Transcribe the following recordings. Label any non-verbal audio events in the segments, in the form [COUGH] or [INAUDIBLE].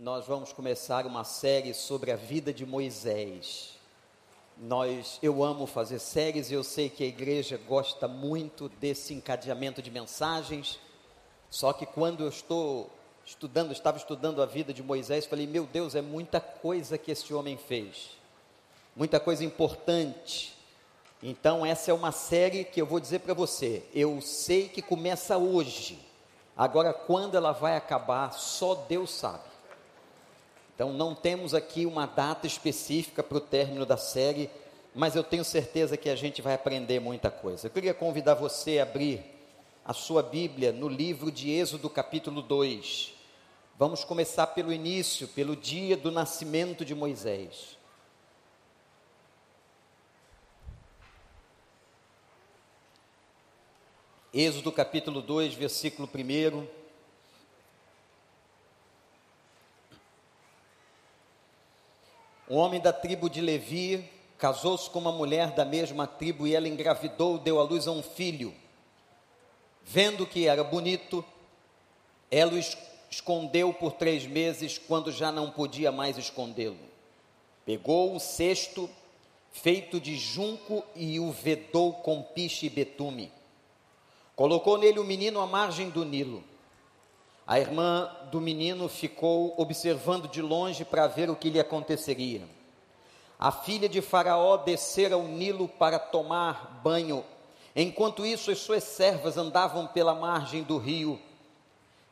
nós vamos começar uma série sobre a vida de Moisés. Nós, eu amo fazer séries e eu sei que a igreja gosta muito desse encadeamento de mensagens. Só que quando eu estou estudando, estava estudando a vida de Moisés, falei: "Meu Deus, é muita coisa que esse homem fez. Muita coisa importante. Então essa é uma série que eu vou dizer para você. Eu sei que começa hoje. Agora quando ela vai acabar, só Deus sabe. Então, não temos aqui uma data específica para o término da série, mas eu tenho certeza que a gente vai aprender muita coisa. Eu queria convidar você a abrir a sua Bíblia no livro de Êxodo, capítulo 2. Vamos começar pelo início, pelo dia do nascimento de Moisés. Êxodo capítulo 2, versículo 1. Um homem da tribo de Levi casou-se com uma mulher da mesma tribo e ela engravidou, deu à luz a um filho. Vendo que era bonito, ela o escondeu por três meses, quando já não podia mais escondê-lo. Pegou um cesto feito de junco e o vedou com piche e betume. Colocou nele o menino à margem do Nilo. A irmã do menino ficou observando de longe para ver o que lhe aconteceria. A filha de Faraó descera o Nilo para tomar banho. Enquanto isso, as suas servas andavam pela margem do rio.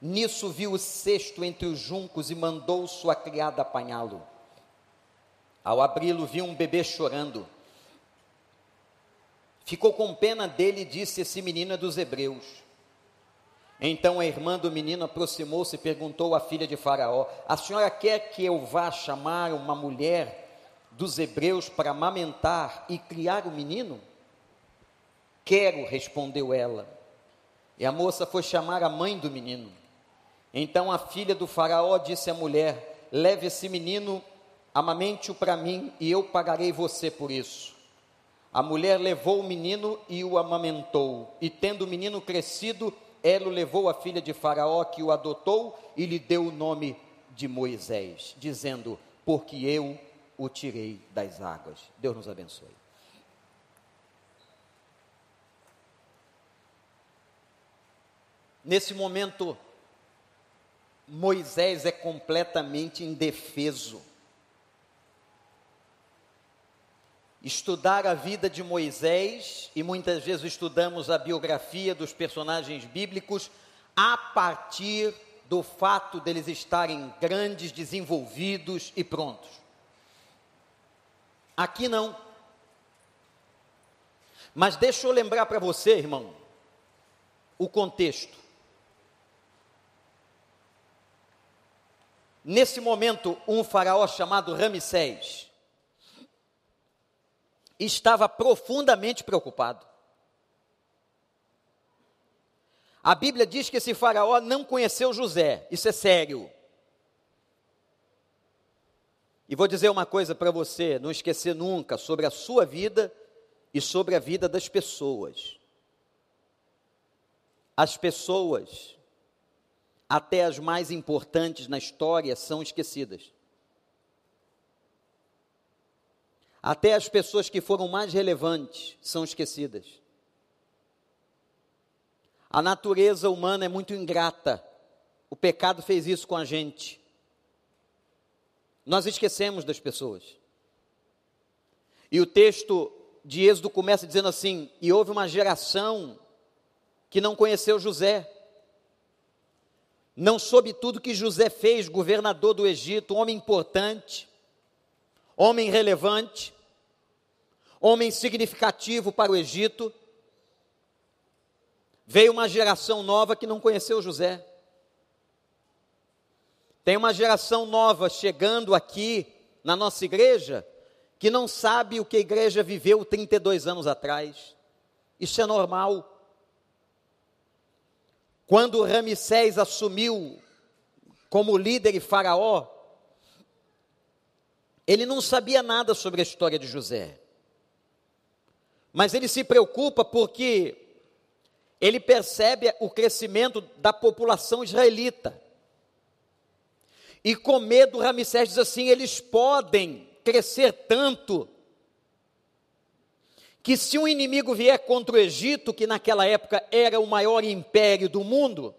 Nisso viu o cesto entre os juncos e mandou sua criada apanhá-lo. Ao abri-lo, viu um bebê chorando. Ficou com pena dele e disse: Esse menino é dos hebreus. Então a irmã do menino aproximou-se e perguntou à filha de Faraó: A senhora quer que eu vá chamar uma mulher dos hebreus para amamentar e criar o menino? Quero, respondeu ela. E a moça foi chamar a mãe do menino. Então a filha do Faraó disse à mulher: Leve esse menino, amamente-o para mim, e eu pagarei você por isso. A mulher levou o menino e o amamentou, e tendo o menino crescido, ela levou a filha de Faraó, que o adotou, e lhe deu o nome de Moisés, dizendo: Porque eu o tirei das águas. Deus nos abençoe. Nesse momento, Moisés é completamente indefeso. Estudar a vida de Moisés, e muitas vezes estudamos a biografia dos personagens bíblicos a partir do fato deles estarem grandes, desenvolvidos e prontos. Aqui não. Mas deixa eu lembrar para você, irmão, o contexto. Nesse momento, um faraó chamado Ramsés estava profundamente preocupado. A Bíblia diz que esse faraó não conheceu José, isso é sério. E vou dizer uma coisa para você, não esquecer nunca sobre a sua vida e sobre a vida das pessoas. As pessoas, até as mais importantes na história, são esquecidas. Até as pessoas que foram mais relevantes são esquecidas. A natureza humana é muito ingrata. O pecado fez isso com a gente. Nós esquecemos das pessoas. E o texto de Êxodo começa dizendo assim: E houve uma geração que não conheceu José. Não soube tudo que José fez, governador do Egito, homem importante, homem relevante, homem significativo para o Egito. Veio uma geração nova que não conheceu José. Tem uma geração nova chegando aqui na nossa igreja que não sabe o que a igreja viveu 32 anos atrás. Isso é normal. Quando Ramsés assumiu como líder e faraó, ele não sabia nada sobre a história de José. Mas ele se preocupa porque ele percebe o crescimento da população israelita. E com medo, Ramsés diz assim: eles podem crescer tanto que se um inimigo vier contra o Egito, que naquela época era o maior império do mundo,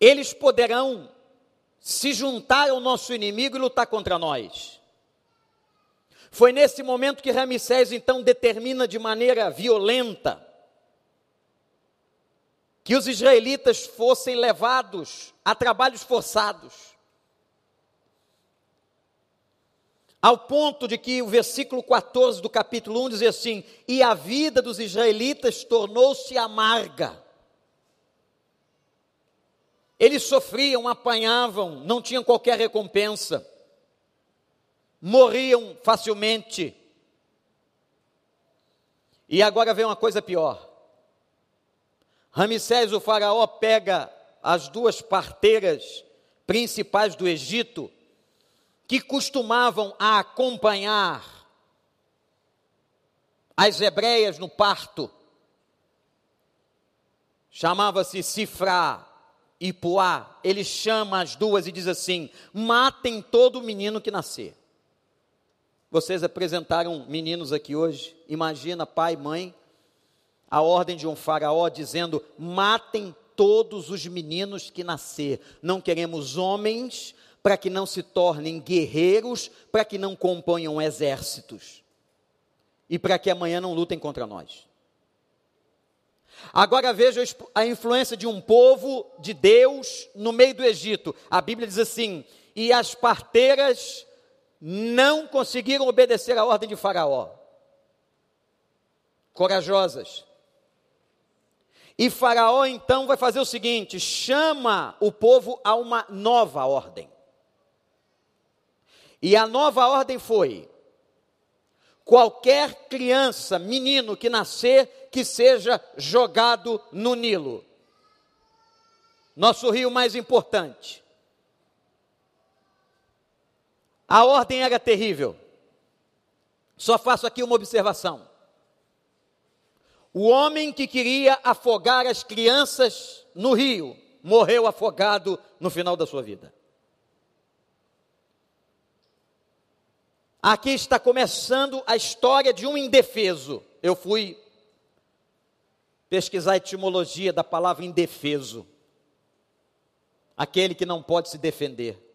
eles poderão se juntar ao nosso inimigo e lutar contra nós. Foi nesse momento que Ramsés então determina de maneira violenta que os israelitas fossem levados a trabalhos forçados. Ao ponto de que o versículo 14 do capítulo 1 diz assim: E a vida dos israelitas tornou-se amarga. Eles sofriam, apanhavam, não tinham qualquer recompensa, morriam facilmente. E agora vem uma coisa pior. Ramsés, o faraó, pega as duas parteiras principais do Egito que costumavam acompanhar as hebreias no parto. Chamava-se Sifrá e Puá. Ele chama as duas e diz assim: matem todo menino que nascer. Vocês apresentaram meninos aqui hoje. Imagina pai, mãe, a ordem de um faraó dizendo: matem todos os meninos que nascer. Não queremos homens para que não se tornem guerreiros, para que não componham exércitos e para que amanhã não lutem contra nós. Agora veja a influência de um povo de Deus no meio do Egito. A Bíblia diz assim: e as parteiras não conseguiram obedecer à ordem de Faraó. Corajosas. E Faraó então vai fazer o seguinte: chama o povo a uma nova ordem. E a nova ordem foi: qualquer criança, menino que nascer, que seja jogado no Nilo. Nosso rio mais importante. A ordem era terrível. Só faço aqui uma observação. O homem que queria afogar as crianças no rio morreu afogado no final da sua vida. Aqui está começando a história de um indefeso. Eu fui pesquisar a etimologia da palavra indefeso. Aquele que não pode se defender.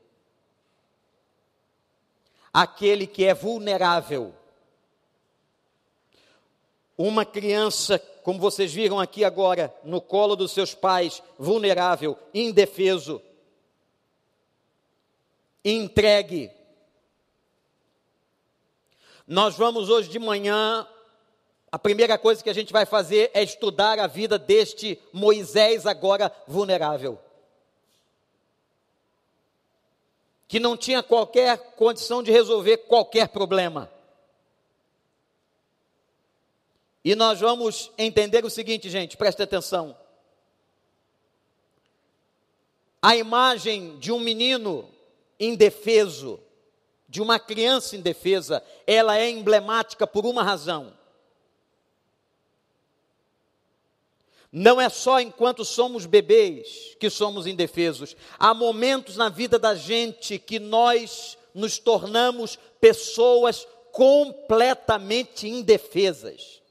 Aquele que é vulnerável. Uma criança, como vocês viram aqui agora, no colo dos seus pais, vulnerável, indefeso, entregue nós vamos hoje de manhã, a primeira coisa que a gente vai fazer é estudar a vida deste Moisés agora vulnerável. Que não tinha qualquer condição de resolver qualquer problema. E nós vamos entender o seguinte, gente, preste atenção. A imagem de um menino indefeso, de uma criança indefesa, ela é emblemática por uma razão. Não é só enquanto somos bebês que somos indefesos. Há momentos na vida da gente que nós nos tornamos pessoas completamente indefesas.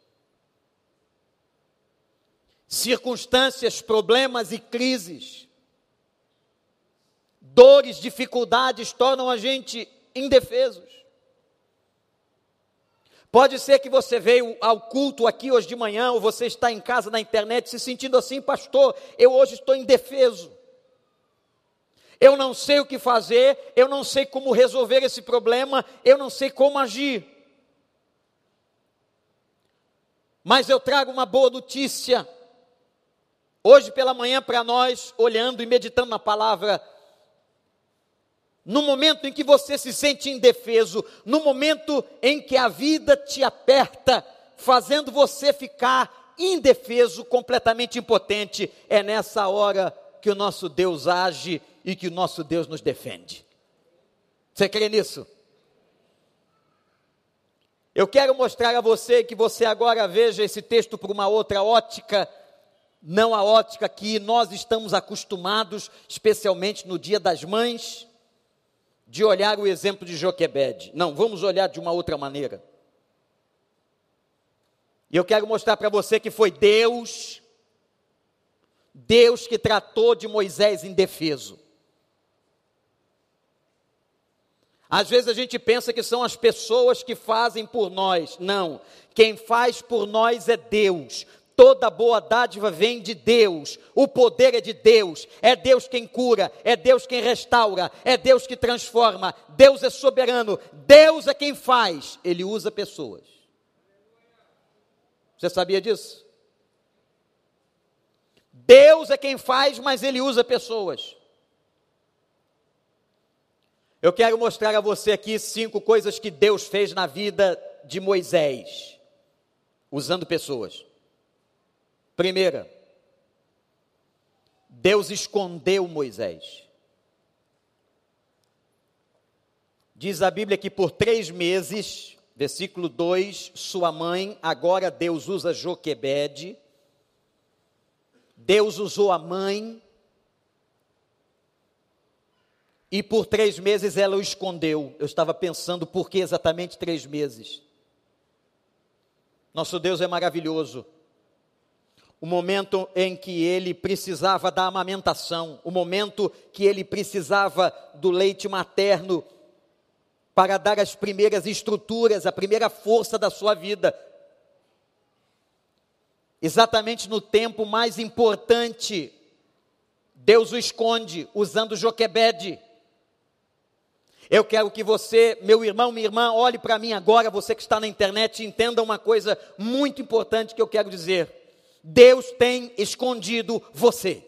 Circunstâncias, problemas e crises, dores, dificuldades tornam a gente indefesos. Pode ser que você veio ao culto aqui hoje de manhã, ou você está em casa na internet se sentindo assim, pastor, eu hoje estou indefeso. Eu não sei o que fazer, eu não sei como resolver esse problema, eu não sei como agir. Mas eu trago uma boa notícia. Hoje pela manhã para nós, olhando e meditando na palavra, no momento em que você se sente indefeso, no momento em que a vida te aperta, fazendo você ficar indefeso, completamente impotente, é nessa hora que o nosso Deus age e que o nosso Deus nos defende. Você crê nisso? Eu quero mostrar a você que você agora veja esse texto por uma outra ótica não a ótica que nós estamos acostumados, especialmente no Dia das Mães, de olhar o exemplo de Joquebed. Não, vamos olhar de uma outra maneira. E eu quero mostrar para você que foi Deus, Deus que tratou de Moisés indefeso. Às vezes a gente pensa que são as pessoas que fazem por nós. Não, quem faz por nós é Deus. Toda boa dádiva vem de Deus, o poder é de Deus, é Deus quem cura, é Deus quem restaura, é Deus que transforma, Deus é soberano, Deus é quem faz, Ele usa pessoas. Você sabia disso? Deus é quem faz, mas Ele usa pessoas. Eu quero mostrar a você aqui cinco coisas que Deus fez na vida de Moisés, usando pessoas. Primeira, Deus escondeu Moisés. Diz a Bíblia que por três meses Versículo 2: Sua mãe, agora Deus usa Joquebede. Deus usou a mãe. E por três meses ela o escondeu. Eu estava pensando por que exatamente três meses. Nosso Deus é maravilhoso. O momento em que ele precisava da amamentação, o momento que ele precisava do leite materno, para dar as primeiras estruturas, a primeira força da sua vida. Exatamente no tempo mais importante, Deus o esconde usando Joquebede. Eu quero que você, meu irmão, minha irmã, olhe para mim agora, você que está na internet, entenda uma coisa muito importante que eu quero dizer. Deus tem escondido você.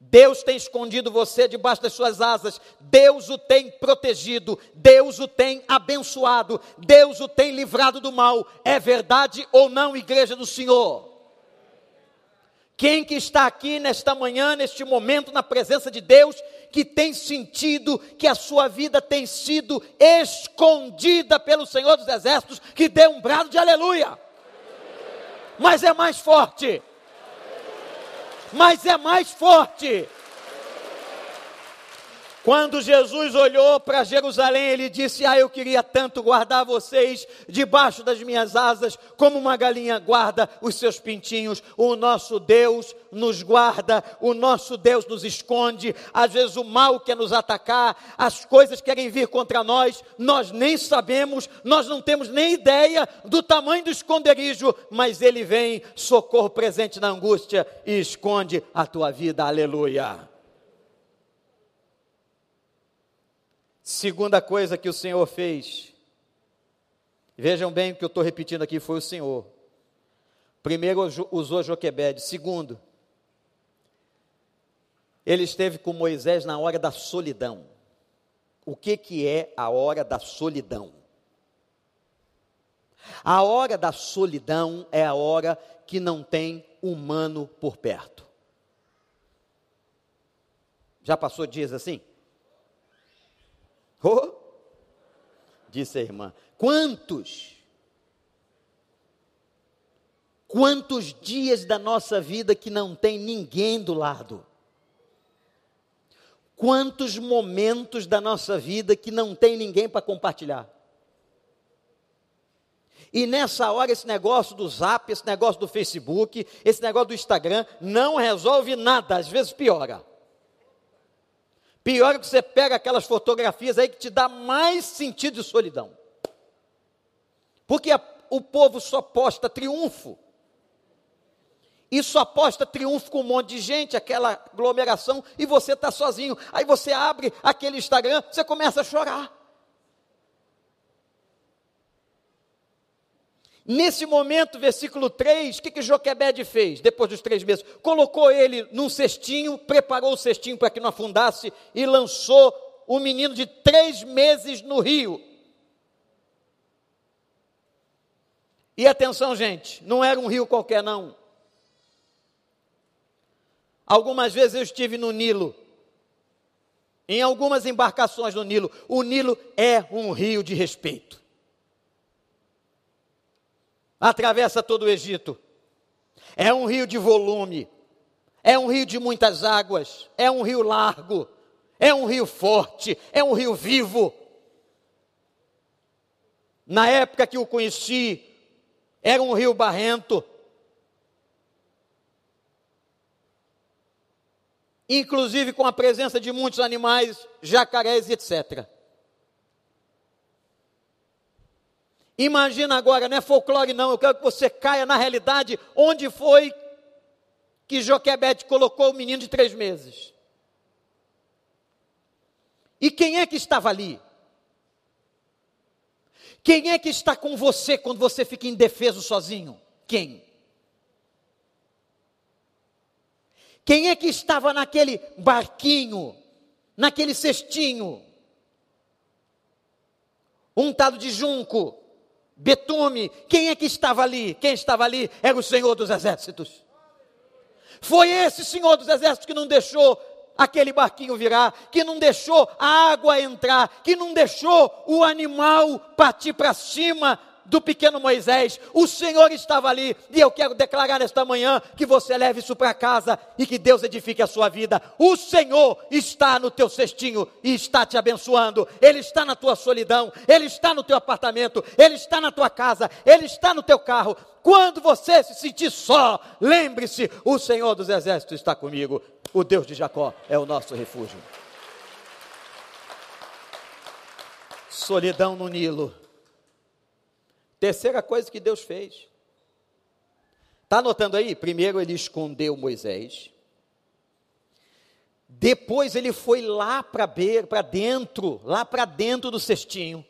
Deus tem escondido você debaixo das suas asas, Deus o tem protegido, Deus o tem abençoado, Deus o tem livrado do mal. É verdade ou não, igreja do Senhor? Quem que está aqui nesta manhã, neste momento, na presença de Deus, que tem sentido que a sua vida tem sido escondida pelo Senhor dos Exércitos, que dê um brado de aleluia. Mas é mais forte mas é mais forte. Quando Jesus olhou para Jerusalém, ele disse: Ah, eu queria tanto guardar vocês debaixo das minhas asas, como uma galinha guarda os seus pintinhos. O nosso Deus nos guarda, o nosso Deus nos esconde. Às vezes o mal quer nos atacar, as coisas querem vir contra nós, nós nem sabemos, nós não temos nem ideia do tamanho do esconderijo, mas ele vem, socorro presente na angústia e esconde a tua vida. Aleluia. Segunda coisa que o Senhor fez. Vejam bem o que eu estou repetindo aqui foi o Senhor. Primeiro usou Joquebede. Segundo, ele esteve com Moisés na hora da solidão. O que, que é a hora da solidão? A hora da solidão é a hora que não tem humano por perto. Já passou dias assim? Oh, disse a irmã. Quantos? Quantos dias da nossa vida que não tem ninguém do lado? Quantos momentos da nossa vida que não tem ninguém para compartilhar? E nessa hora, esse negócio do zap, esse negócio do Facebook, esse negócio do Instagram, não resolve nada, às vezes piora. Pior é que você pega aquelas fotografias aí que te dá mais sentido de solidão. Porque o povo só posta triunfo. E só posta triunfo com um monte de gente, aquela aglomeração, e você está sozinho. Aí você abre aquele Instagram, você começa a chorar. Nesse momento, versículo 3, o que, que Joquebede fez depois dos três meses? Colocou ele num cestinho, preparou o cestinho para que não afundasse e lançou o menino de três meses no rio. E atenção, gente, não era um rio qualquer, não. Algumas vezes eu estive no Nilo, em algumas embarcações no Nilo. O Nilo é um rio de respeito. Atravessa todo o Egito. É um rio de volume, é um rio de muitas águas, é um rio largo, é um rio forte, é um rio vivo. Na época que o conheci, era um rio barrento. Inclusive com a presença de muitos animais, jacarés, etc. Imagina agora, não é folclore não, eu quero que você caia na realidade onde foi que Joquebede colocou o menino de três meses. E quem é que estava ali? Quem é que está com você quando você fica indefeso sozinho? Quem? Quem é que estava naquele barquinho, naquele cestinho, untado de junco, betume, quem é que estava ali? Quem estava ali era o Senhor dos Exércitos. Foi esse Senhor dos Exércitos que não deixou aquele barquinho virar, que não deixou a água entrar, que não deixou o animal partir para cima do pequeno Moisés, o Senhor estava ali, e eu quero declarar esta manhã que você leve isso para casa e que Deus edifique a sua vida. O Senhor está no teu cestinho e está te abençoando, Ele está na tua solidão, Ele está no teu apartamento, Ele está na tua casa, Ele está no teu carro. Quando você se sentir só, lembre-se: o Senhor dos Exércitos está comigo, o Deus de Jacó é o nosso refúgio. Solidão no Nilo Terceira coisa que Deus fez. Está anotando aí? Primeiro ele escondeu Moisés. Depois ele foi lá para para dentro, lá para dentro do cestinho.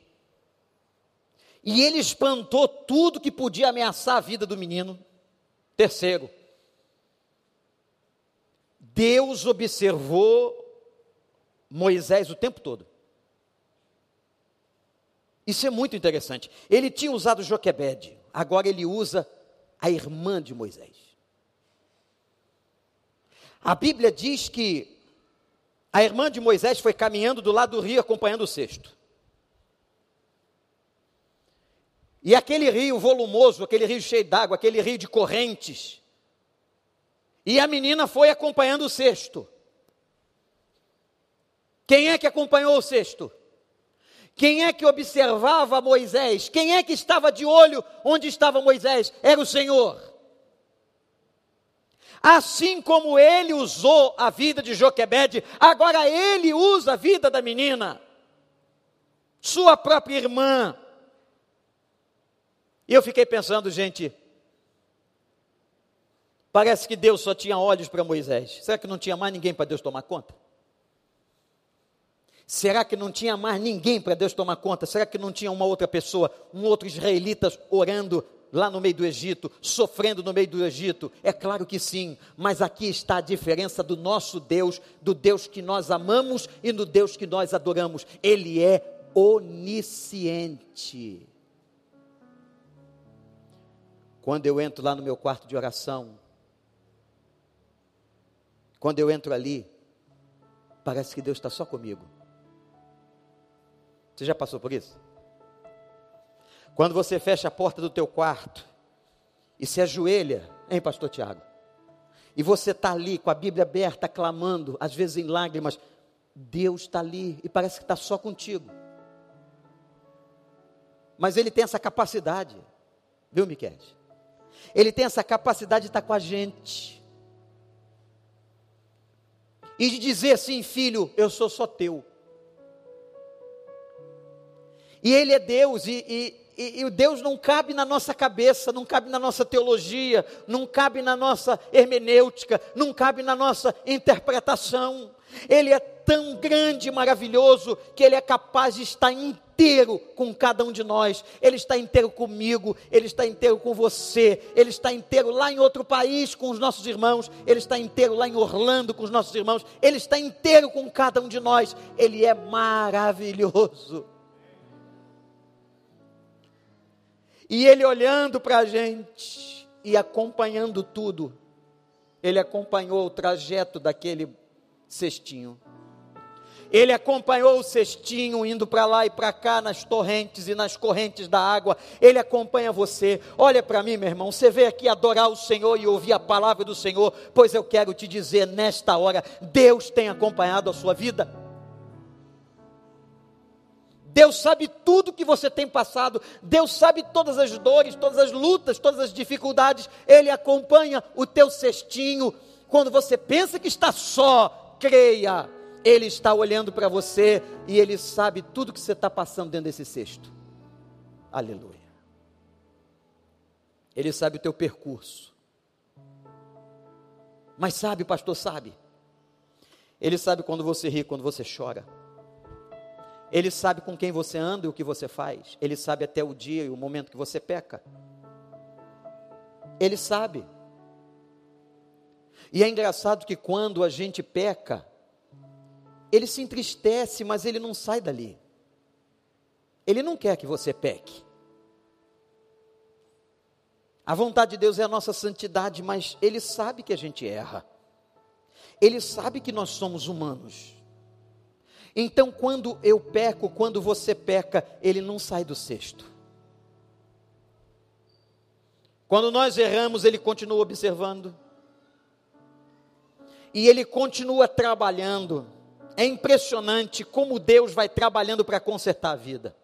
E ele espantou tudo que podia ameaçar a vida do menino. Terceiro, Deus observou Moisés o tempo todo. Isso é muito interessante. Ele tinha usado Joquebede, agora ele usa a irmã de Moisés. A Bíblia diz que a irmã de Moisés foi caminhando do lado do rio acompanhando o cesto. E aquele rio volumoso, aquele rio cheio d'água, aquele rio de correntes. E a menina foi acompanhando o cesto. Quem é que acompanhou o cesto? Quem é que observava Moisés? Quem é que estava de olho onde estava Moisés? Era o Senhor. Assim como ele usou a vida de Joquebede, agora ele usa a vida da menina, sua própria irmã. E eu fiquei pensando, gente, parece que Deus só tinha olhos para Moisés. Será que não tinha mais ninguém para Deus tomar conta? Será que não tinha mais ninguém para Deus tomar conta? Será que não tinha uma outra pessoa, um outro israelita orando lá no meio do Egito, sofrendo no meio do Egito? É claro que sim, mas aqui está a diferença do nosso Deus, do Deus que nós amamos e do Deus que nós adoramos. Ele é onisciente. Quando eu entro lá no meu quarto de oração, quando eu entro ali, parece que Deus está só comigo. Você já passou por isso? Quando você fecha a porta do teu quarto e se ajoelha, hein, pastor Tiago? E você está ali com a Bíblia aberta, clamando, às vezes em lágrimas, Deus está ali e parece que está só contigo. Mas Ele tem essa capacidade, viu, Miquel? Ele tem essa capacidade de estar com a gente. E de dizer assim, filho, eu sou só teu. E Ele é Deus, e, e, e, Deus não cabe na nossa cabeça, não cabe na nossa teologia, não cabe na nossa hermenêutica, não cabe na nossa interpretação. Ele é tão grande e maravilhoso que Ele é capaz de estar inteiro com cada um de nós. Ele está inteiro comigo, Ele está inteiro com você, Ele está inteiro lá em outro país com os nossos irmãos, Ele está inteiro lá em Orlando com os nossos irmãos, Ele está inteiro com cada um de nós. Ele é maravilhoso. E ele olhando para a gente e acompanhando tudo, ele acompanhou o trajeto daquele cestinho. Ele acompanhou o cestinho indo para lá e para cá nas torrentes e nas correntes da água. Ele acompanha você. Olha para mim, meu irmão. Você veio aqui adorar o Senhor e ouvir a palavra do Senhor. Pois eu quero te dizer nesta hora: Deus tem acompanhado a sua vida. Deus sabe tudo que você tem passado. Deus sabe todas as dores, todas as lutas, todas as dificuldades. Ele acompanha o teu cestinho. Quando você pensa que está só, creia ele está olhando para você e Ele sabe tudo que você está passando dentro desse cesto. Aleluia. Ele sabe o teu percurso. Mas sabe, pastor, sabe. Ele sabe quando você ri, quando você chora. Ele sabe com quem você anda e o que você faz. Ele sabe até o dia e o momento que você peca. Ele sabe. E é engraçado que quando a gente peca, ele se entristece, mas ele não sai dali. Ele não quer que você peque. A vontade de Deus é a nossa santidade, mas Ele sabe que a gente erra. Ele sabe que nós somos humanos. Então, quando eu peco, quando você peca, Ele não sai do cesto. Quando nós erramos, Ele continua observando. E Ele continua trabalhando é impressionante como Deus vai trabalhando para consertar a vida.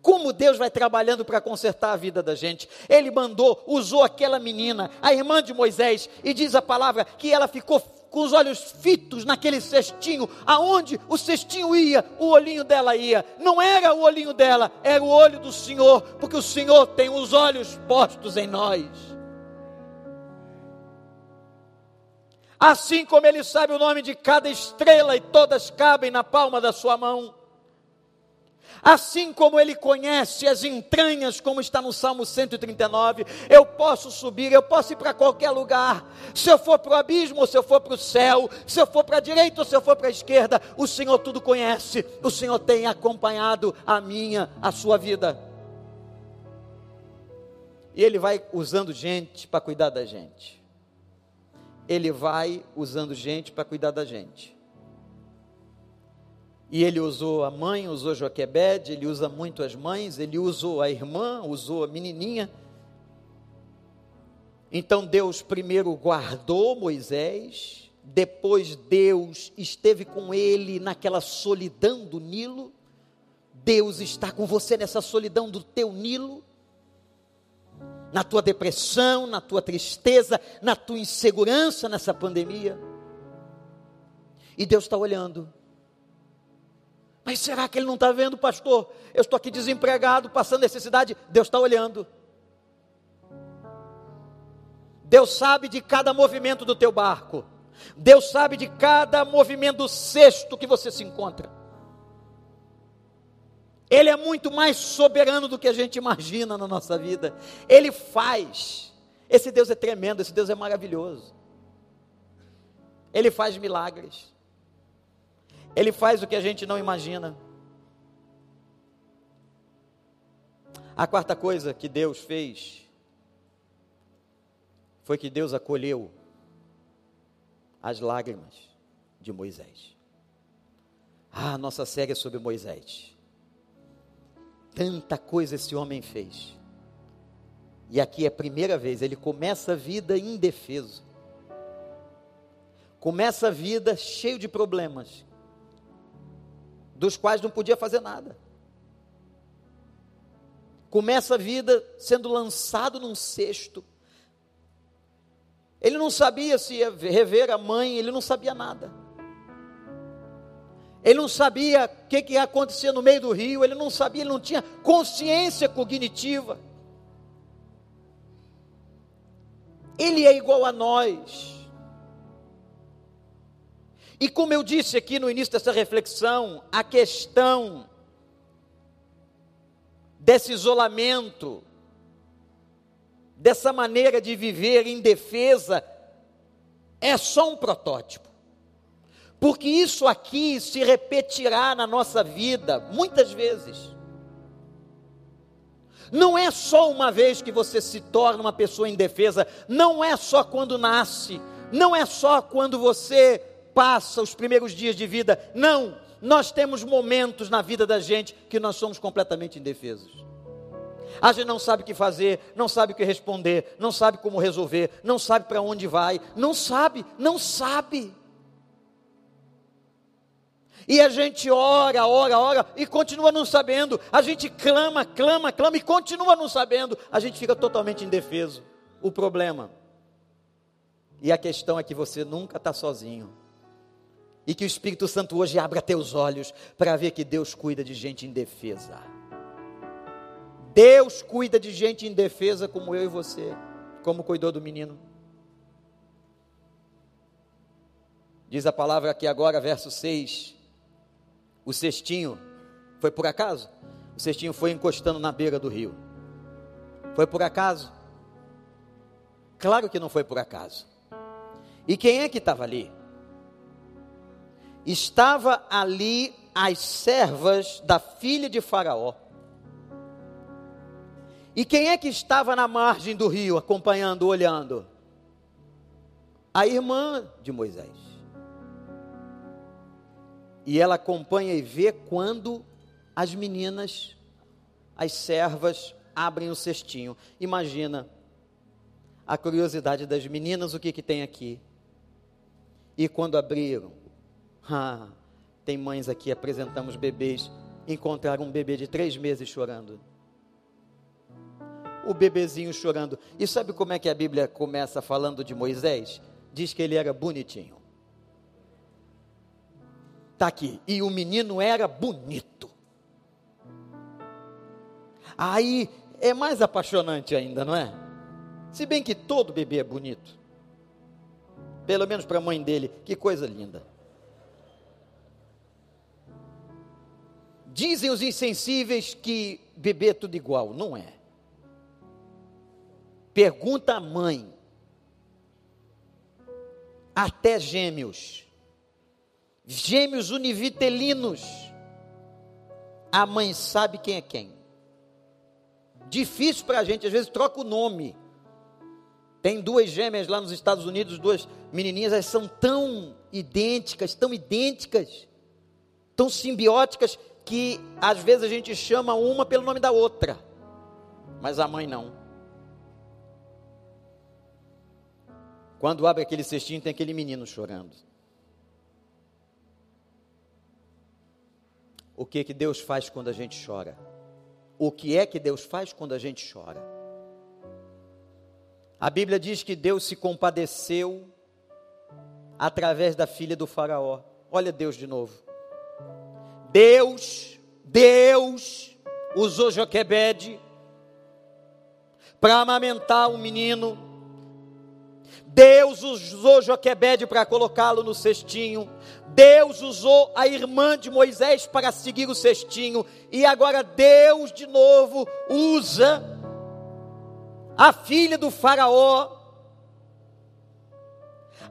Como Deus vai trabalhando para consertar a vida da gente. Ele mandou, usou aquela menina, a irmã de Moisés, e diz a palavra que ela ficou com os olhos fitos naquele cestinho, aonde o cestinho ia, o olhinho dela ia. Não era o olhinho dela, era o olho do Senhor, porque o Senhor tem os olhos postos em nós. assim como Ele sabe o nome de cada estrela e todas cabem na palma da sua mão. Assim como Ele conhece as entranhas, como está no Salmo 139, eu posso subir, eu posso ir para qualquer lugar. Se eu for para o abismo, ou se eu for para o céu, se eu for para a direita ou se eu for para a esquerda, o Senhor tudo conhece. O Senhor tem acompanhado a minha, a sua vida. E Ele vai usando gente para cuidar da gente ele vai usando gente para cuidar da gente. E ele usou a mãe, usou Joquebed, ele usa muito as mães, ele usou a irmã, usou a menininha. Então Deus primeiro guardou Moisés, depois Deus esteve com ele naquela solidão do Nilo. Deus está com você nessa solidão do teu Nilo na tua depressão, na tua tristeza, na tua insegurança nessa pandemia. E Deus está olhando. Mas será que Ele não está vendo, pastor? Eu estou aqui desempregado, passando necessidade. Deus está olhando. Deus sabe de cada movimento do teu barco. Deus sabe de cada movimento do cesto que você se encontra. Ele é muito mais soberano do que a gente imagina na nossa vida. Ele faz. Esse Deus é tremendo, esse Deus é maravilhoso. Ele faz milagres. Ele faz o que a gente não imagina. A quarta coisa que Deus fez foi que Deus acolheu as lágrimas de Moisés. Ah, nossa série é sobre Moisés. Tanta coisa esse homem fez. E aqui é a primeira vez, ele começa a vida indefeso. Começa a vida cheio de problemas, dos quais não podia fazer nada. Começa a vida sendo lançado num cesto. Ele não sabia se ia rever a mãe, ele não sabia nada. Ele não sabia o que, que ia acontecer no meio do rio, ele não sabia, ele não tinha consciência cognitiva. Ele é igual a nós. E como eu disse aqui no início dessa reflexão, a questão desse isolamento, dessa maneira de viver em defesa, é só um protótipo porque isso aqui se repetirá na nossa vida muitas vezes. Não é só uma vez que você se torna uma pessoa indefesa, não é só quando nasce, não é só quando você passa os primeiros dias de vida. Não, nós temos momentos na vida da gente que nós somos completamente indefesos. A gente não sabe o que fazer, não sabe o que responder, não sabe como resolver, não sabe para onde vai, não sabe, não sabe. E a gente ora, ora, ora e continua não sabendo. A gente clama, clama, clama e continua não sabendo. A gente fica totalmente indefeso. O problema. E a questão é que você nunca está sozinho. E que o Espírito Santo hoje abra teus olhos para ver que Deus cuida de gente indefesa. Deus cuida de gente indefesa como eu e você, como cuidou do menino. Diz a palavra aqui agora, verso 6. O cestinho foi por acaso? O cestinho foi encostando na beira do rio. Foi por acaso? Claro que não foi por acaso. E quem é que estava ali? Estava ali as servas da filha de Faraó. E quem é que estava na margem do rio, acompanhando, olhando? A irmã de Moisés. E ela acompanha e vê quando as meninas, as servas, abrem o cestinho. Imagina a curiosidade das meninas, o que, que tem aqui. E quando abriram, ah, tem mães aqui, apresentamos bebês, encontraram um bebê de três meses chorando o bebezinho chorando. E sabe como é que a Bíblia começa falando de Moisés? Diz que ele era bonitinho. Está aqui. E o menino era bonito. Aí é mais apaixonante ainda, não é? Se bem que todo bebê é bonito. Pelo menos para a mãe dele. Que coisa linda. Dizem os insensíveis que bebê é tudo igual. Não é. Pergunta à mãe. Até gêmeos. Gêmeos univitelinos. A mãe sabe quem é quem. Difícil para a gente, às vezes troca o nome. Tem duas gêmeas lá nos Estados Unidos, duas menininhas, elas são tão idênticas, tão idênticas, tão simbióticas, que às vezes a gente chama uma pelo nome da outra, mas a mãe não. Quando abre aquele cestinho, tem aquele menino chorando. O que que Deus faz quando a gente chora? O que é que Deus faz quando a gente chora? A Bíblia diz que Deus se compadeceu através da filha do Faraó. Olha Deus de novo. Deus, Deus usou Joquebede para amamentar um menino Deus usou Joquebede para colocá-lo no cestinho. Deus usou a irmã de Moisés para seguir o cestinho. E agora Deus de novo usa a filha do Faraó.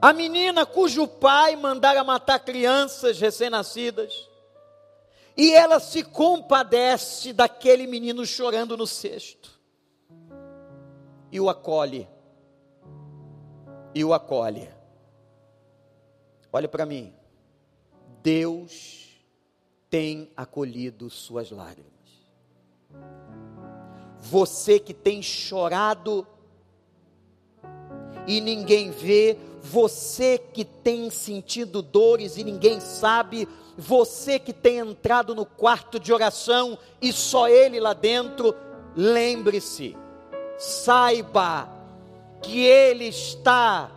A menina cujo pai mandara matar crianças recém-nascidas. E ela se compadece daquele menino chorando no cesto. E o acolhe e o acolhe. Olha para mim. Deus tem acolhido suas lágrimas. Você que tem chorado e ninguém vê, você que tem sentido dores e ninguém sabe, você que tem entrado no quarto de oração e só ele lá dentro, lembre-se, saiba que Ele está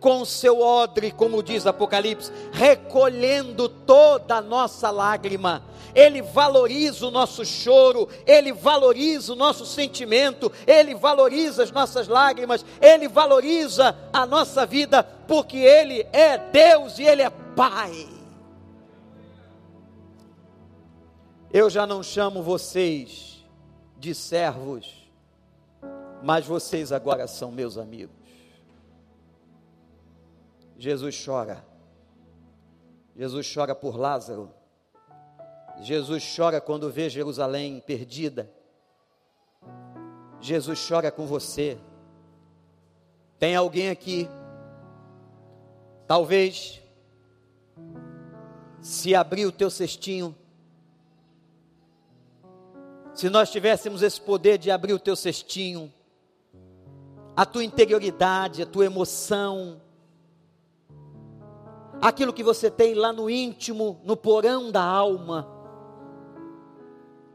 com seu odre, como diz Apocalipse, recolhendo toda a nossa lágrima. Ele valoriza o nosso choro, Ele valoriza o nosso sentimento, Ele valoriza as nossas lágrimas, Ele valoriza a nossa vida, porque Ele é Deus e Ele é Pai. Eu já não chamo vocês de servos, mas vocês agora são meus amigos. Jesus chora. Jesus chora por Lázaro. Jesus chora quando vê Jerusalém perdida. Jesus chora com você. Tem alguém aqui, talvez se abrir o teu cestinho, se nós tivéssemos esse poder de abrir o teu cestinho, a tua interioridade, a tua emoção, aquilo que você tem lá no íntimo, no porão da alma.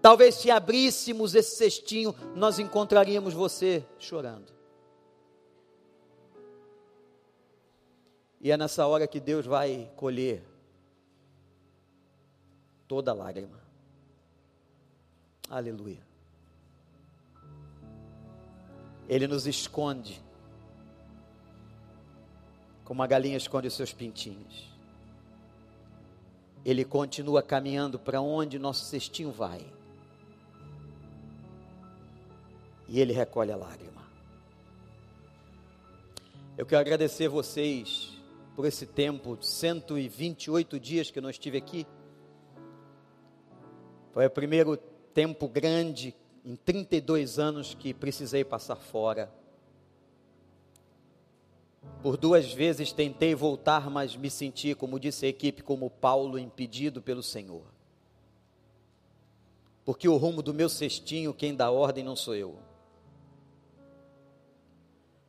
Talvez se abríssemos esse cestinho, nós encontraríamos você chorando. E é nessa hora que Deus vai colher toda lágrima. Aleluia. Ele nos esconde, como a galinha esconde os seus pintinhos. Ele continua caminhando para onde nosso cestinho vai. E ele recolhe a lágrima. Eu quero agradecer vocês por esse tempo, 128 dias que eu não estive aqui. Foi o primeiro tempo grande em 32 anos que precisei passar fora. Por duas vezes tentei voltar, mas me senti, como disse a equipe, como Paulo, impedido pelo Senhor. Porque o rumo do meu cestinho, quem dá ordem não sou eu.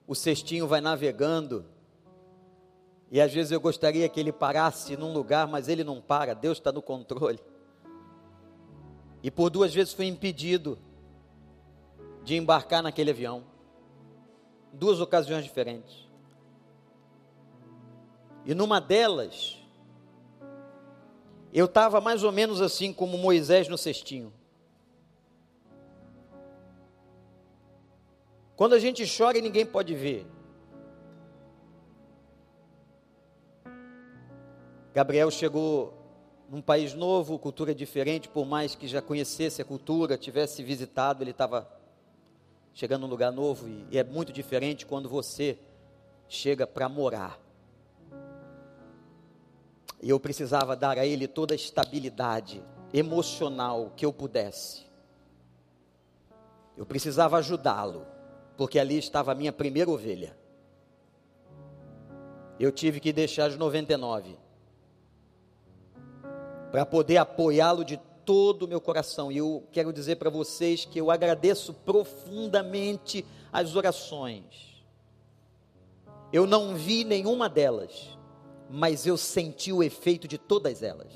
O cestinho vai navegando, e às vezes eu gostaria que ele parasse num lugar, mas ele não para, Deus está no controle. E por duas vezes fui impedido de embarcar naquele avião. Duas ocasiões diferentes. E numa delas, eu estava mais ou menos assim como Moisés no cestinho. Quando a gente chora e ninguém pode ver. Gabriel chegou num país novo, cultura diferente, por mais que já conhecesse a cultura, tivesse visitado, ele estava chegando num lugar novo e, e é muito diferente quando você chega para morar. E eu precisava dar a ele toda a estabilidade emocional que eu pudesse. Eu precisava ajudá-lo, porque ali estava a minha primeira ovelha. Eu tive que deixar as 99 para poder apoiá-lo de todo o meu coração. E eu quero dizer para vocês que eu agradeço profundamente as orações. Eu não vi nenhuma delas, mas eu senti o efeito de todas elas.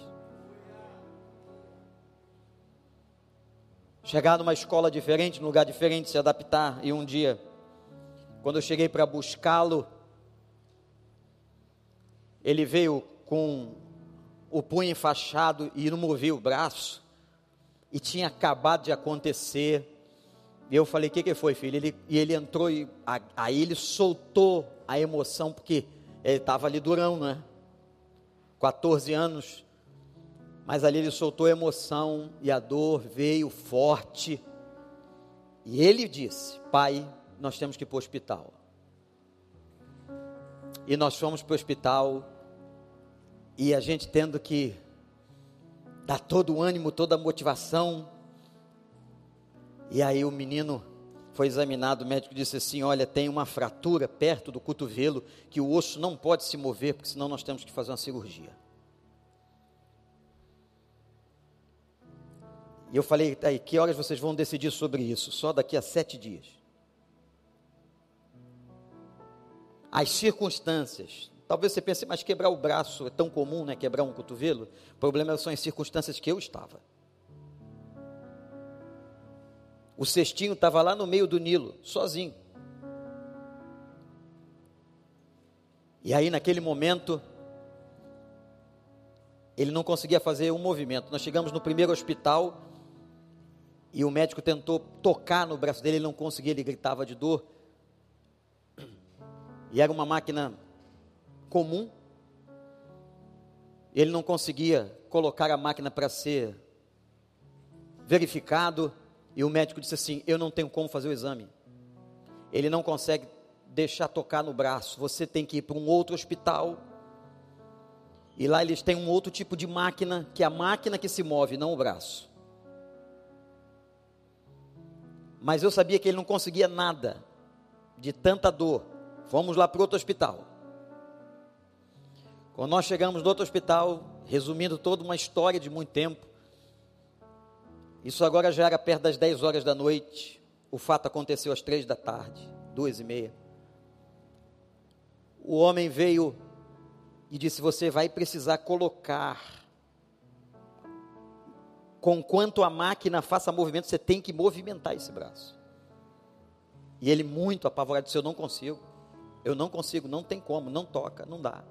Chegar numa escola diferente, num lugar diferente, se adaptar, e um dia, quando eu cheguei para buscá-lo, ele veio com o punho enfaixado e não movia o braço e tinha acabado de acontecer. E eu falei: O que, que foi, filho? Ele, e ele entrou e aí ele soltou a emoção, porque ele estava ali durão, né? 14 anos. Mas ali ele soltou a emoção e a dor veio forte. E ele disse: Pai, nós temos que ir para o hospital. E nós fomos para o hospital. E a gente tendo que dá todo o ânimo, toda a motivação. E aí o menino foi examinado, o médico disse assim: Olha, tem uma fratura perto do cotovelo que o osso não pode se mover, porque senão nós temos que fazer uma cirurgia. E eu falei: aí, que horas vocês vão decidir sobre isso? Só daqui a sete dias. As circunstâncias Talvez você pense, mas quebrar o braço é tão comum, né? Quebrar um cotovelo. O problema são as circunstâncias que eu estava. O cestinho estava lá no meio do Nilo, sozinho. E aí, naquele momento, ele não conseguia fazer um movimento. Nós chegamos no primeiro hospital e o médico tentou tocar no braço dele, ele não conseguia, ele gritava de dor. E era uma máquina comum. Ele não conseguia colocar a máquina para ser verificado. E o médico disse assim: Eu não tenho como fazer o exame. Ele não consegue deixar tocar no braço. Você tem que ir para um outro hospital. E lá eles têm um outro tipo de máquina, que é a máquina que se move, não o braço. Mas eu sabia que ele não conseguia nada, de tanta dor. Fomos lá para outro hospital. Quando nós chegamos no outro hospital, resumindo toda uma história de muito tempo. Isso agora já era perto das 10 horas da noite. O fato aconteceu às três da tarde, duas e meia. O homem veio e disse: Você vai precisar colocar. Com quanto a máquina faça movimento, você tem que movimentar esse braço. E ele, muito apavorado, disse: Eu não consigo. Eu não consigo, não tem como, não toca, não dá.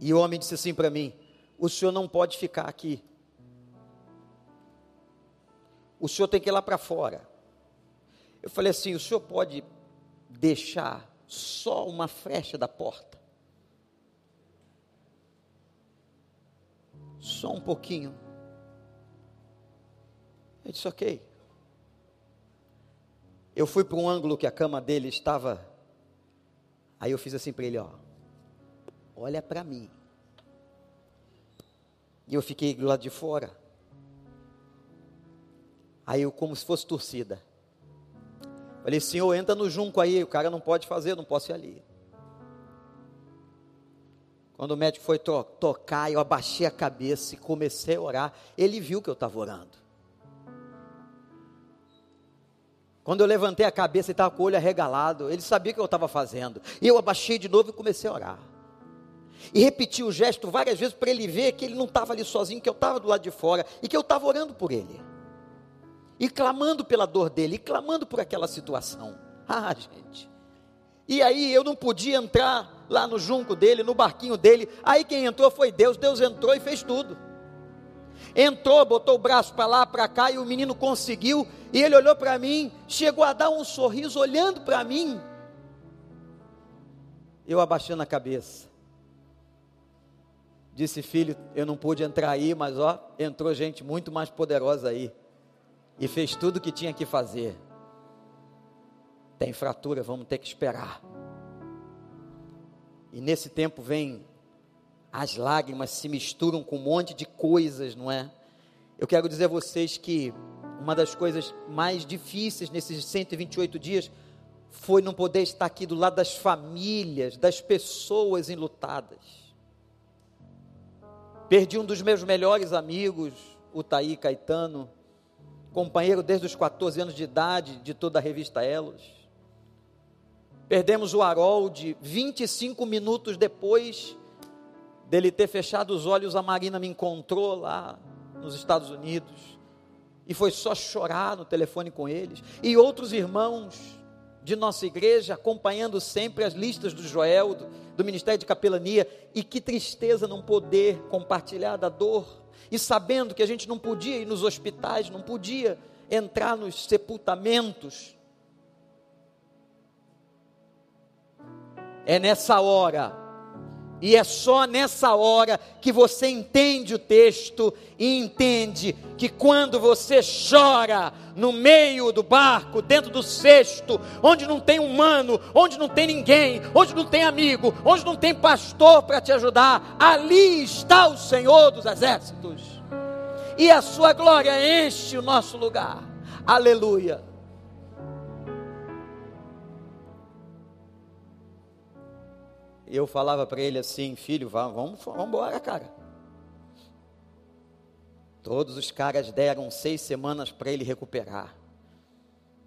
E o homem disse assim para mim: O senhor não pode ficar aqui o senhor tem que ir lá para fora. Eu falei assim: o senhor pode deixar só uma frecha da porta? Só um pouquinho. Eu disse: ok. Eu fui para um ângulo que a cama dele estava. Aí eu fiz assim para ele: ó, olha para mim. E eu fiquei do lado de fora. Aí eu, como se fosse torcida. Falei, senhor, entra no junco aí, o cara não pode fazer, não posso ir ali. Quando o médico foi to tocar, eu abaixei a cabeça e comecei a orar. Ele viu que eu estava orando. Quando eu levantei a cabeça, ele estava com o olho arregalado. Ele sabia o que eu estava fazendo. E eu abaixei de novo e comecei a orar. E repeti o gesto várias vezes para ele ver que ele não estava ali sozinho, que eu estava do lado de fora e que eu estava orando por ele e clamando pela dor dele, e clamando por aquela situação. [LAUGHS] Ah, gente. E aí eu não podia entrar lá no junco dele, no barquinho dele. Aí quem entrou foi Deus. Deus entrou e fez tudo. Entrou, botou o braço para lá, para cá, e o menino conseguiu. E ele olhou para mim, chegou a dar um sorriso olhando para mim. Eu abaixando a cabeça. Disse, filho, eu não pude entrar aí, mas ó, entrou gente muito mais poderosa aí e fez tudo o que tinha que fazer. Tem fratura, vamos ter que esperar. E nesse tempo vem as lágrimas se misturam com um monte de coisas, não é? Eu quero dizer a vocês que uma das coisas mais difíceis nesses 128 dias foi não poder estar aqui do lado das famílias, das pessoas enlutadas. Perdi um dos meus melhores amigos, o Taí Caetano, companheiro desde os 14 anos de idade de toda a revista Elos. Perdemos o Harold 25 minutos depois dele ter fechado os olhos, a Marina me encontrou lá nos Estados Unidos e foi só chorar no telefone com eles. E outros irmãos de nossa igreja acompanhando sempre as listas do Joel, do, do Ministério de Capelania, e que tristeza não poder compartilhar da dor e sabendo que a gente não podia ir nos hospitais, não podia entrar nos sepultamentos. É nessa hora e é só nessa hora que você entende o texto e entende que quando você chora no meio do barco, dentro do cesto, onde não tem humano, onde não tem ninguém, onde não tem amigo, onde não tem pastor para te ajudar, ali está o Senhor dos exércitos. E a sua glória enche o nosso lugar. Aleluia. Eu falava para ele assim, filho, vamos, vamos embora, cara. Todos os caras deram seis semanas para ele recuperar.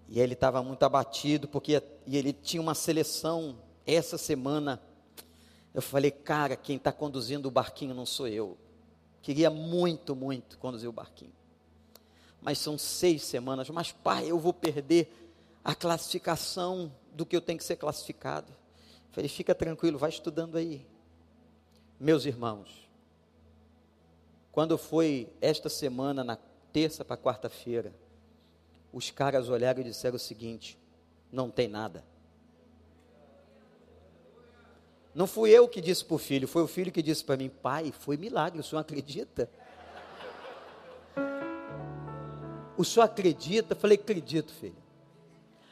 E ele estava muito abatido, porque e ele tinha uma seleção essa semana. Eu falei, cara, quem está conduzindo o barquinho não sou eu. Queria muito, muito conduzir o barquinho. Mas são seis semanas. Mas, pai, eu vou perder a classificação do que eu tenho que ser classificado. Falei, fica tranquilo, vai estudando aí. Meus irmãos, quando foi esta semana, na terça para quarta-feira, os caras olharam e disseram o seguinte: não tem nada. Não fui eu que disse para o filho, foi o filho que disse para mim: pai, foi milagre, o senhor acredita? O senhor acredita? Falei: acredito, filho.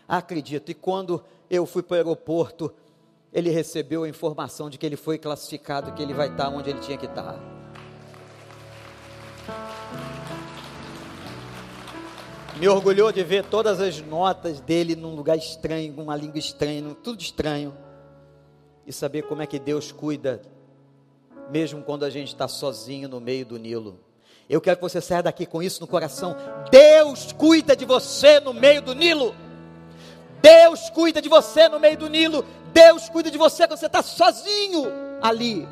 Acredito. E quando eu fui para o aeroporto, ele recebeu a informação de que ele foi classificado, que ele vai estar onde ele tinha que estar. Me orgulhou de ver todas as notas dele num lugar estranho, com uma língua estranha, tudo estranho. E saber como é que Deus cuida mesmo quando a gente está sozinho no meio do Nilo. Eu quero que você saia daqui com isso no coração. Deus cuida de você no meio do Nilo. Deus cuida de você no meio do Nilo. Deus cuida de você quando você está sozinho ali.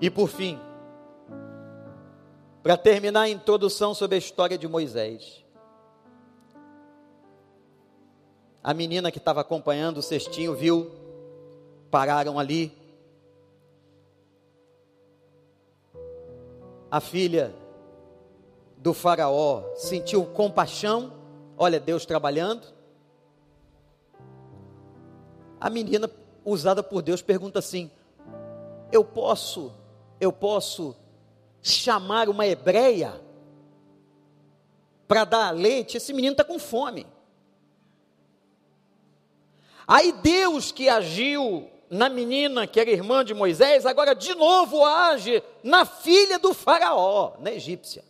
E por fim, para terminar a introdução sobre a história de Moisés. A menina que estava acompanhando o cestinho viu, pararam ali. A filha do Faraó sentiu compaixão, olha Deus trabalhando. A menina usada por Deus pergunta assim: Eu posso, eu posso chamar uma hebreia para dar leite? Esse menino está com fome. Aí Deus que agiu na menina que era irmã de Moisés, agora de novo age na filha do Faraó, na egípcia.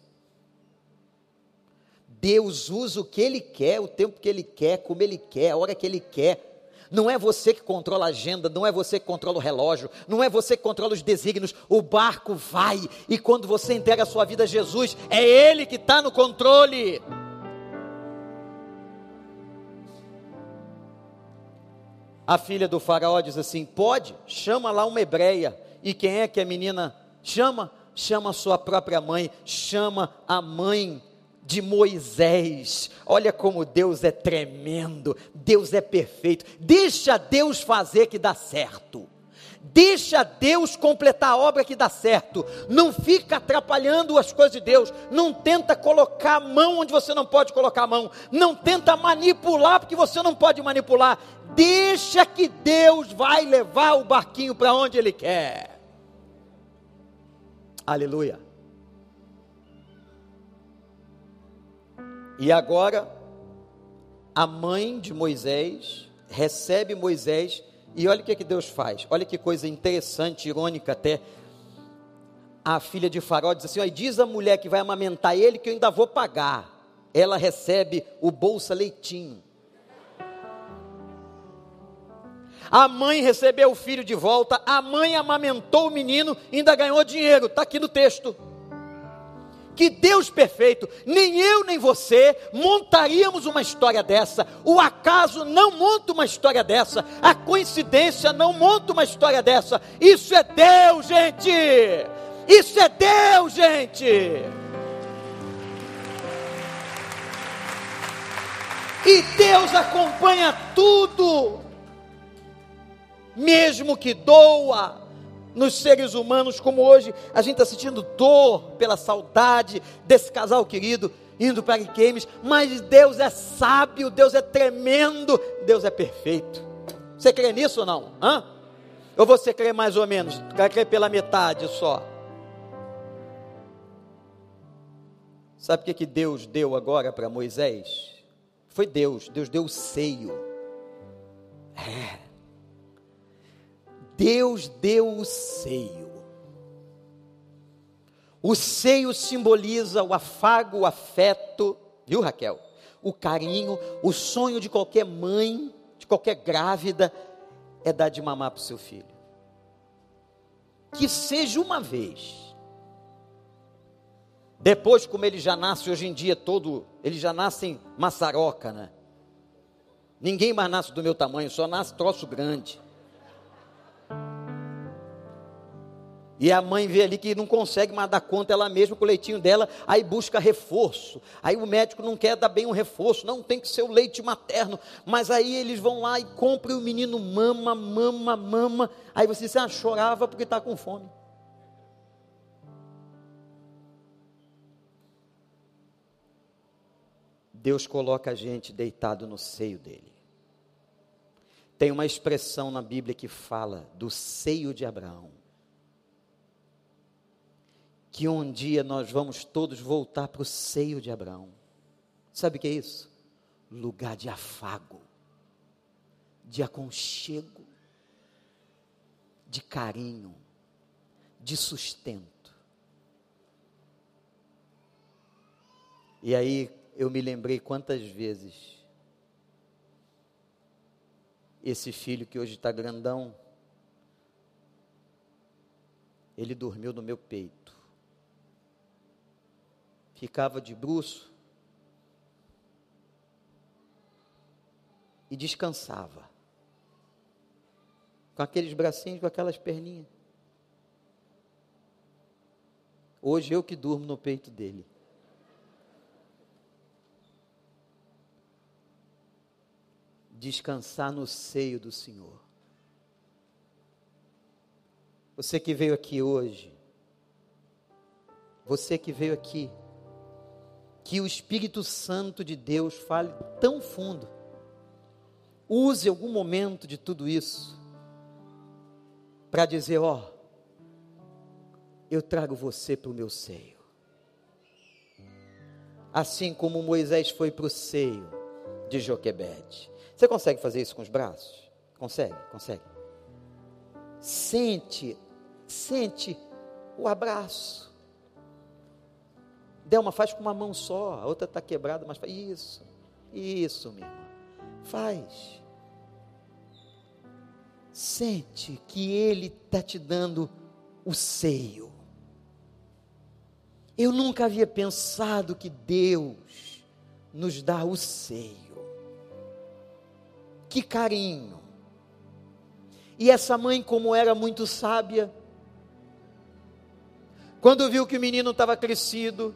Deus usa o que Ele quer, o tempo que Ele quer, como Ele quer, a hora que Ele quer. Não é você que controla a agenda, não é você que controla o relógio, não é você que controla os desígnios. O barco vai e quando você entrega a sua vida a Jesus, é Ele que está no controle. A filha do faraó diz assim: pode, chama lá uma hebreia. E quem é que a menina chama? Chama a sua própria mãe, chama a mãe de Moisés. Olha como Deus é tremendo, Deus é perfeito. Deixa Deus fazer que dá certo. Deixa Deus completar a obra que dá certo. Não fica atrapalhando as coisas de Deus. Não tenta colocar a mão onde você não pode colocar a mão. Não tenta manipular porque você não pode manipular. Deixa que Deus vai levar o barquinho para onde Ele quer. Aleluia. E agora, a mãe de Moisés recebe Moisés e olha o que, que Deus faz. Olha que coisa interessante, irônica até. A filha de Faraó diz assim: ó, diz a mulher que vai amamentar ele que eu ainda vou pagar. Ela recebe o bolsa leitinho. A mãe recebeu o filho de volta, a mãe amamentou o menino, ainda ganhou dinheiro. Está aqui no texto que Deus perfeito, nem eu nem você montaríamos uma história dessa. O acaso não monta uma história dessa. A coincidência não monta uma história dessa. Isso é Deus, gente. Isso é Deus, gente. E Deus acompanha tudo, mesmo que doa, nos seres humanos, como hoje a gente está sentindo dor pela saudade desse casal querido indo para Games, mas Deus é sábio, Deus é tremendo, Deus é perfeito. Você crê nisso ou não? Hã? Ou você crê mais ou menos? Vai crer pela metade só? Sabe o que, que Deus deu agora para Moisés? Foi Deus, Deus deu o seio. É. Deus deu o seio. O seio simboliza o afago, o afeto, viu Raquel? O carinho, o sonho de qualquer mãe, de qualquer grávida, é dar de mamar para o seu filho. Que seja uma vez. Depois, como ele já nasce hoje em dia todo, ele já nasce em maçaroca, né? Ninguém mais nasce do meu tamanho, só nasce troço grande. E a mãe vê ali que não consegue mais dar conta ela mesma com o leitinho dela, aí busca reforço. Aí o médico não quer dar bem um reforço, não tem que ser o leite materno. Mas aí eles vão lá e compram e o menino mama, mama, mama. Aí você diz, ah, chorava porque está com fome. Deus coloca a gente deitado no seio dele. Tem uma expressão na Bíblia que fala do seio de Abraão que um dia nós vamos todos voltar para o seio de Abraão. Sabe o que é isso? Lugar de afago, de aconchego, de carinho, de sustento. E aí eu me lembrei quantas vezes esse filho que hoje está grandão ele dormiu no meu peito. Ficava de bruço e descansava. Com aqueles bracinhos, com aquelas perninhas. Hoje eu que durmo no peito dele. Descansar no seio do Senhor. Você que veio aqui hoje, você que veio aqui, que o Espírito Santo de Deus fale tão fundo, use algum momento de tudo isso para dizer: Ó, oh, eu trago você para o meu seio. Assim como Moisés foi para o seio de Joquebede. Você consegue fazer isso com os braços? Consegue, consegue. Sente, sente o abraço. Delma, faz com uma mão só, a outra está quebrada, mas faz isso, isso, minha irmã. Faz. Sente que Ele está te dando o seio. Eu nunca havia pensado que Deus nos dá o seio. Que carinho. E essa mãe, como era muito sábia, quando viu que o menino estava crescido,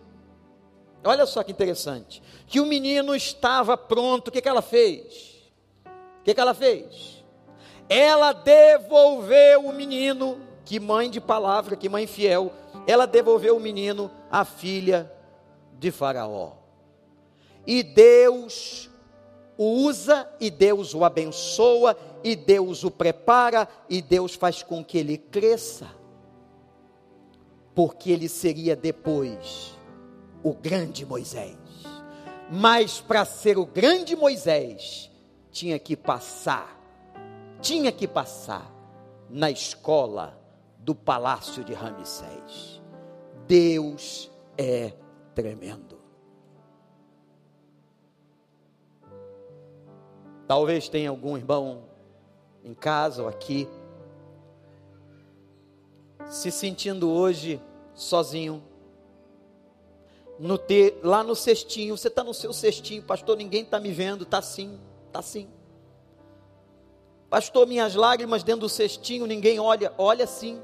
olha só que interessante, que o menino estava pronto, o que, que ela fez? O que, que ela fez? Ela devolveu o menino, que mãe de palavra, que mãe fiel, ela devolveu o menino à filha de Faraó. E Deus o usa, e Deus o abençoa, e Deus o prepara, e Deus faz com que ele cresça, porque ele seria depois o grande Moisés. Mas para ser o grande Moisés, tinha que passar, tinha que passar na escola do palácio de Ramsés. Deus é tremendo. Talvez tenha algum irmão em casa ou aqui, se sentindo hoje sozinho, no ter, lá no cestinho, você está no seu cestinho, pastor, ninguém está me vendo, está sim, está sim. Pastor, minhas lágrimas dentro do cestinho, ninguém olha, olha sim.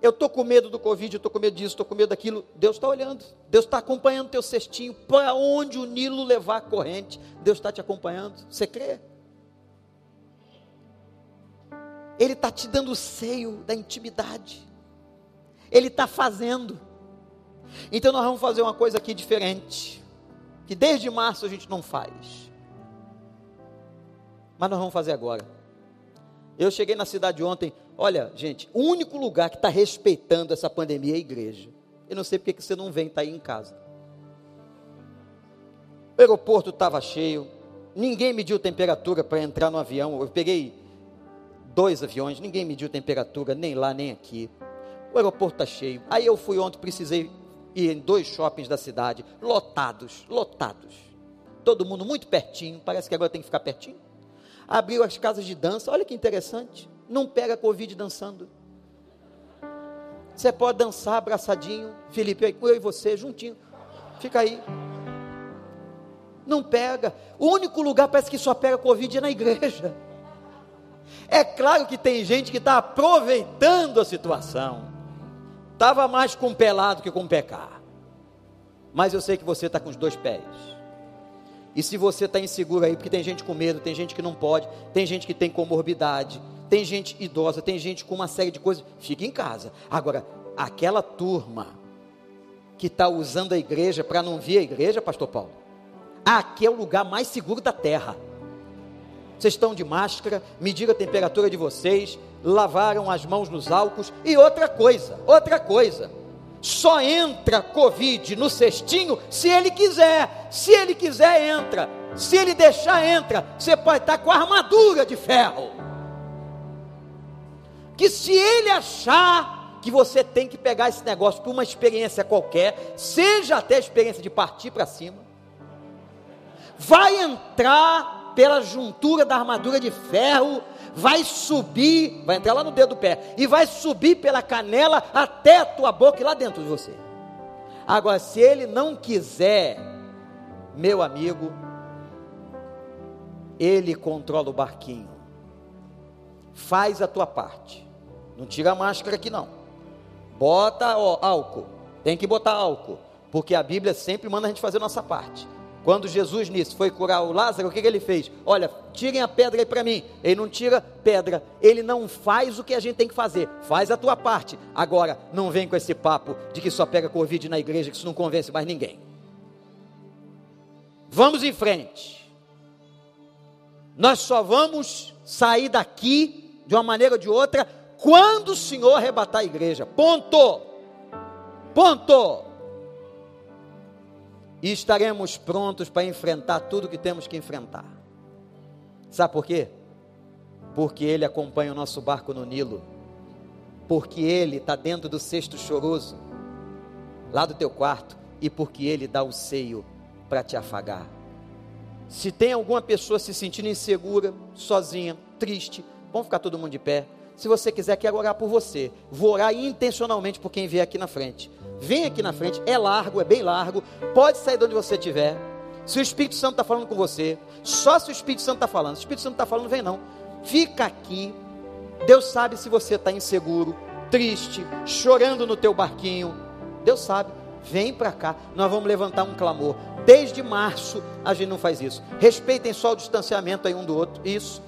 Eu estou com medo do Covid, eu estou com medo disso, estou com medo daquilo. Deus está olhando, Deus está acompanhando teu cestinho. Para onde o Nilo levar a corrente, Deus está te acompanhando. Você crê? Ele está te dando o seio da intimidade. Ele está fazendo. Então nós vamos fazer uma coisa aqui diferente. Que desde março a gente não faz. Mas nós vamos fazer agora. Eu cheguei na cidade ontem, Olha, gente, o único lugar que está respeitando essa pandemia é a igreja. Eu não sei porque que você não vem, está aí em casa. O aeroporto estava cheio, ninguém mediu temperatura para entrar no avião. Eu peguei dois aviões, ninguém mediu temperatura, nem lá, nem aqui. O aeroporto está cheio. Aí eu fui ontem, precisei ir em dois shoppings da cidade, lotados, lotados. Todo mundo muito pertinho, parece que agora tem que ficar pertinho. Abriu as casas de dança, olha que interessante não pega Covid dançando. Você pode dançar abraçadinho, Felipe, eu e você, juntinho. Fica aí. Não pega. O único lugar parece que só pega Covid é na igreja. É claro que tem gente que está aproveitando a situação. Estava mais com pelado que com pecar. Mas eu sei que você está com os dois pés. E se você está inseguro aí, porque tem gente com medo, tem gente que não pode, tem gente que tem comorbidade, tem gente idosa, tem gente com uma série de coisas, fica em casa. Agora, aquela turma que está usando a igreja para não vir a igreja, Pastor Paulo, aqui é o lugar mais seguro da terra. Vocês estão de máscara, mediram a temperatura de vocês, lavaram as mãos nos álcools e outra coisa, outra coisa. Só entra Covid no cestinho se ele quiser. Se ele quiser, entra. Se ele deixar, entra. Você pode estar com a armadura de ferro que se ele achar que você tem que pegar esse negócio por uma experiência qualquer, seja até a experiência de partir para cima, vai entrar pela juntura da armadura de ferro, vai subir, vai entrar lá no dedo do pé, e vai subir pela canela até a tua boca e lá dentro de você. Agora, se ele não quiser, meu amigo, ele controla o barquinho. Faz a tua parte. Não tira a máscara aqui não. Bota ó, álcool. Tem que botar álcool. Porque a Bíblia sempre manda a gente fazer a nossa parte. Quando Jesus nisso foi curar o Lázaro, o que, que ele fez? Olha, tirem a pedra aí para mim. Ele não tira pedra, ele não faz o que a gente tem que fazer. Faz a tua parte. Agora, não vem com esse papo de que só pega Covid na igreja, que isso não convence mais ninguém. Vamos em frente. Nós só vamos sair daqui de uma maneira ou de outra quando o Senhor arrebatar a igreja. Ponto. Ponto e estaremos prontos para enfrentar tudo que temos que enfrentar. Sabe por quê? Porque Ele acompanha o nosso barco no Nilo, porque Ele está dentro do cesto choroso, lá do teu quarto, e porque Ele dá o seio para te afagar. Se tem alguma pessoa se sentindo insegura, sozinha, triste, vamos ficar todo mundo de pé. Se você quiser, quero orar por você. Vou orar intencionalmente por quem vier aqui na frente. Vem aqui na frente, é largo, é bem largo. Pode sair de onde você estiver. Se o Espírito Santo está falando com você, só se o Espírito Santo está falando. Se o Espírito Santo está falando, vem não. Fica aqui. Deus sabe se você está inseguro, triste, chorando no teu barquinho. Deus sabe. Vem para cá. Nós vamos levantar um clamor. Desde março a gente não faz isso. Respeitem só o distanciamento aí um do outro. Isso.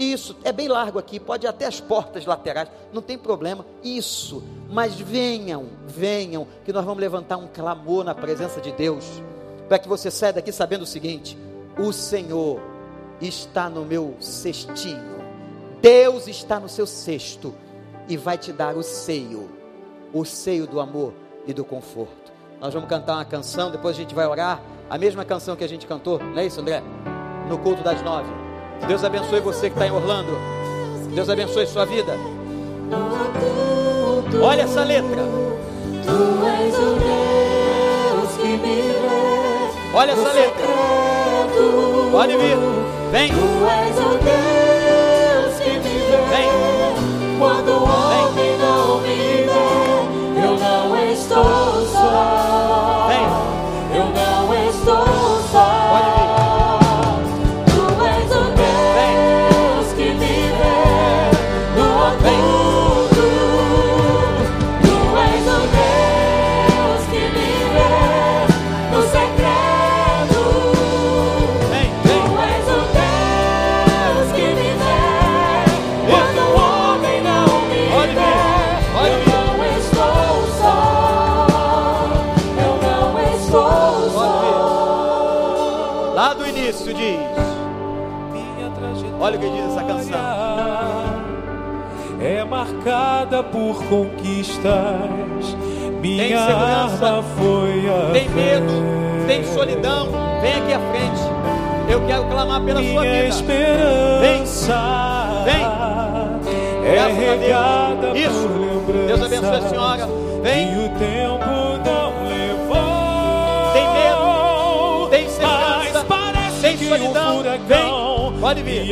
Isso, é bem largo aqui, pode ir até as portas laterais, não tem problema. Isso, mas venham, venham, que nós vamos levantar um clamor na presença de Deus, para que você saia daqui sabendo o seguinte: o Senhor está no meu cestinho, Deus está no seu cesto e vai te dar o seio, o seio do amor e do conforto. Nós vamos cantar uma canção, depois a gente vai orar, a mesma canção que a gente cantou, não é isso, André? No culto das nove. Deus abençoe você que está em Orlando. Deus abençoe sua vida. Olha essa letra. Tu és o Deus que me. Olha essa letra. Pode vir. Vem. Por conquistas. Minha tem arma foi a Tem medo, tem solidão. Vem aqui à frente. Eu quero clamar pela Minha sua vida. esperança Vem. Vem. é Graças a regada Deus. Isso. Deus abençoe a senhora. Vem. E o tempo não levou. Tem medo, tem segurança, tem que solidão. furacão Vem. Pode vir.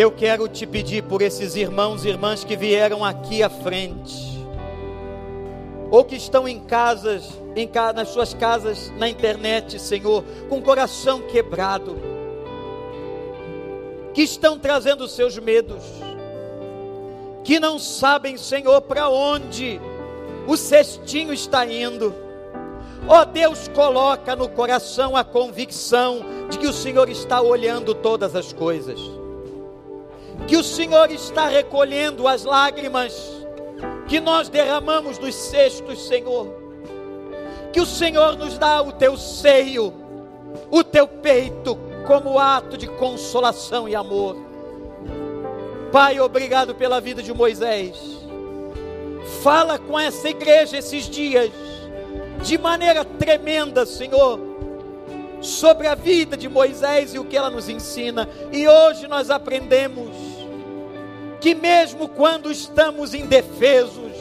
Eu quero te pedir por esses irmãos e irmãs que vieram aqui à frente, ou que estão em casas, em, nas suas casas, na internet, Senhor, com o coração quebrado, que estão trazendo seus medos, que não sabem, Senhor, para onde o cestinho está indo. Ó oh, Deus, coloca no coração a convicção de que o Senhor está olhando todas as coisas, que o Senhor está recolhendo as lágrimas que nós derramamos dos cestos, Senhor, que o Senhor nos dá o teu seio, o teu peito, como ato de consolação e amor. Pai, obrigado pela vida de Moisés. Fala com essa igreja esses dias, de maneira tremenda, Senhor, sobre a vida de Moisés e o que ela nos ensina. E hoje nós aprendemos que, mesmo quando estamos indefesos,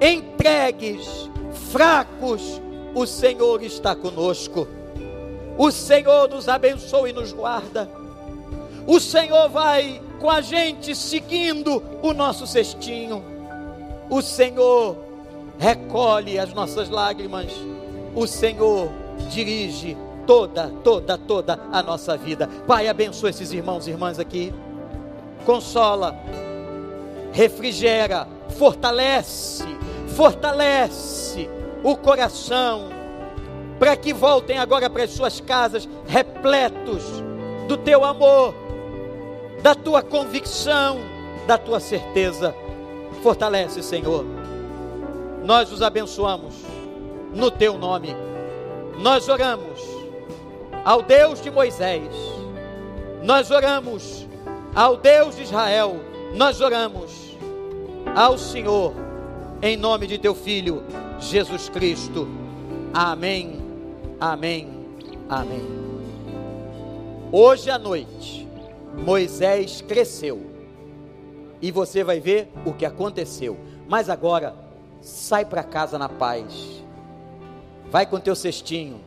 entregues, fracos, o Senhor está conosco. O Senhor nos abençoa e nos guarda. O Senhor vai com a gente seguindo o nosso cestinho. O Senhor recolhe as nossas lágrimas. O Senhor dirige toda, toda, toda a nossa vida. Pai, abençoa esses irmãos e irmãs aqui. Consola, refrigera, fortalece, fortalece o coração para que voltem agora para as suas casas repletos do teu amor, da tua convicção, da tua certeza. Fortalece, Senhor. Nós os abençoamos no teu nome. Nós oramos ao Deus de Moisés. Nós oramos ao Deus de Israel. Nós oramos ao Senhor em nome de teu filho Jesus Cristo. Amém. Amém. Amém. Hoje à noite, Moisés cresceu. E você vai ver o que aconteceu. Mas agora, sai para casa na paz. Vai com teu cestinho.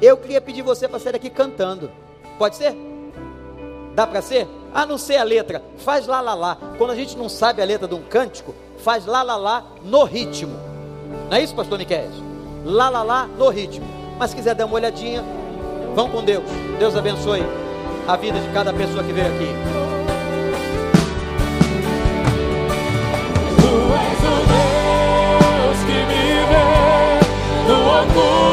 Eu queria pedir você para sair aqui cantando. Pode ser? Dá para ser? Ah, não sei a letra. Faz lá, lá, lá. Quando a gente não sabe a letra de um cântico, faz lá, lá, lá no ritmo. Não é isso, pastor Miquel? Lá, lá, lá no ritmo. Mas se quiser dar uma olhadinha, vão com Deus. Deus abençoe a vida de cada pessoa que veio aqui. Tu és o Deus que me vê no.